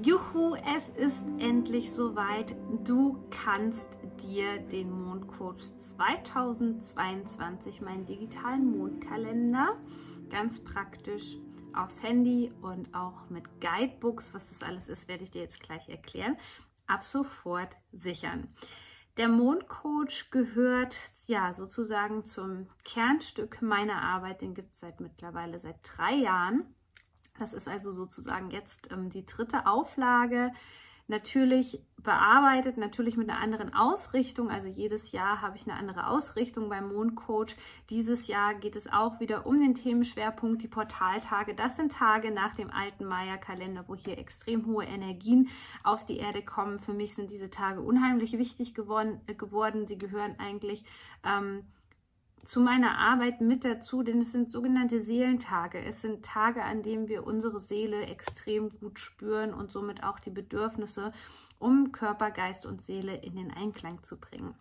Juhu, es ist endlich soweit. Du kannst dir den Mondcoach 2022, meinen digitalen Mondkalender, ganz praktisch aufs Handy und auch mit Guidebooks, was das alles ist, werde ich dir jetzt gleich erklären, ab sofort sichern. Der Mondcoach gehört ja sozusagen zum Kernstück meiner Arbeit. Den gibt es seit mittlerweile seit drei Jahren. Das ist also sozusagen jetzt ähm, die dritte Auflage. Natürlich bearbeitet, natürlich mit einer anderen Ausrichtung. Also jedes Jahr habe ich eine andere Ausrichtung beim Mondcoach. Dieses Jahr geht es auch wieder um den Themenschwerpunkt, die Portaltage. Das sind Tage nach dem alten Maya-Kalender, wo hier extrem hohe Energien auf die Erde kommen. Für mich sind diese Tage unheimlich wichtig geworden. Sie gehören eigentlich ähm, zu meiner Arbeit mit dazu, denn es sind sogenannte Seelentage. Es sind Tage, an denen wir unsere Seele extrem gut spüren und somit auch die Bedürfnisse, um Körper, Geist und Seele in den Einklang zu bringen.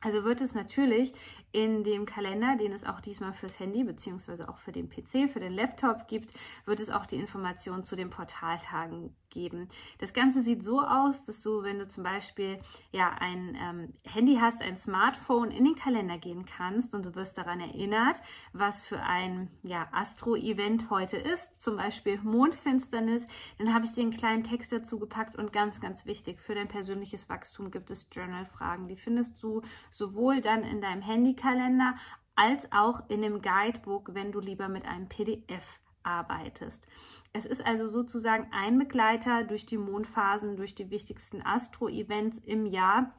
Also wird es natürlich in dem Kalender, den es auch diesmal fürs Handy bzw. auch für den PC, für den Laptop gibt, wird es auch die Informationen zu den Portaltagen geben. Das Ganze sieht so aus, dass du, wenn du zum Beispiel ja ein ähm, Handy hast, ein Smartphone, in den Kalender gehen kannst und du wirst daran erinnert, was für ein ja, Astro-Event heute ist, zum Beispiel Mondfinsternis, dann habe ich dir einen kleinen Text dazu gepackt und ganz, ganz wichtig, für dein persönliches Wachstum gibt es Journal-Fragen. Die findest du sowohl dann in deinem Handykalender als auch in dem Guidebook, wenn du lieber mit einem PDF arbeitest. Es ist also sozusagen ein Begleiter durch die Mondphasen, durch die wichtigsten Astro-Events im Jahr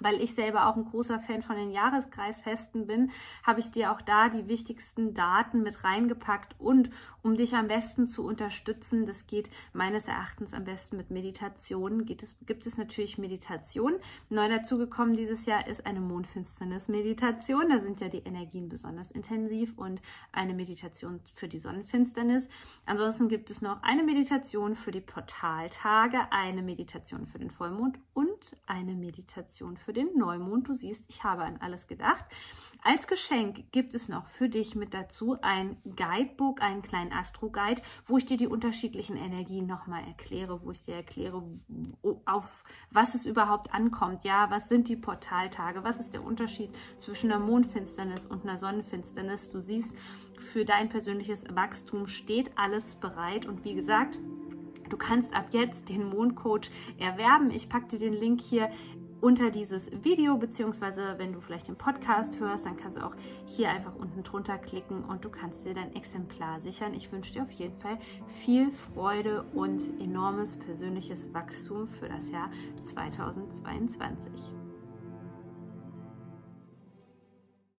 weil ich selber auch ein großer Fan von den Jahreskreisfesten bin, habe ich dir auch da die wichtigsten Daten mit reingepackt und um dich am besten zu unterstützen, das geht meines Erachtens am besten mit Meditation, geht es, gibt es natürlich Meditation. Neu dazugekommen dieses Jahr ist eine Mondfinsternis-Meditation. Da sind ja die Energien besonders intensiv und eine Meditation für die Sonnenfinsternis. Ansonsten gibt es noch eine Meditation für die Portaltage, eine Meditation für den Vollmond und eine Meditation für für den Neumond. Du siehst, ich habe an alles gedacht. Als Geschenk gibt es noch für dich mit dazu ein Guidebook, einen kleinen Astro-Guide, wo ich dir die unterschiedlichen Energien nochmal erkläre, wo ich dir erkläre, auf was es überhaupt ankommt. Ja, was sind die Portaltage? Was ist der Unterschied zwischen einer Mondfinsternis und einer Sonnenfinsternis? Du siehst, für dein persönliches Wachstum steht alles bereit. Und wie gesagt, Du kannst ab jetzt den Mondcoach erwerben. Ich packe dir den Link hier unter dieses Video, beziehungsweise wenn du vielleicht den Podcast hörst, dann kannst du auch hier einfach unten drunter klicken und du kannst dir dein Exemplar sichern. Ich wünsche dir auf jeden Fall viel Freude und enormes persönliches Wachstum für das Jahr 2022.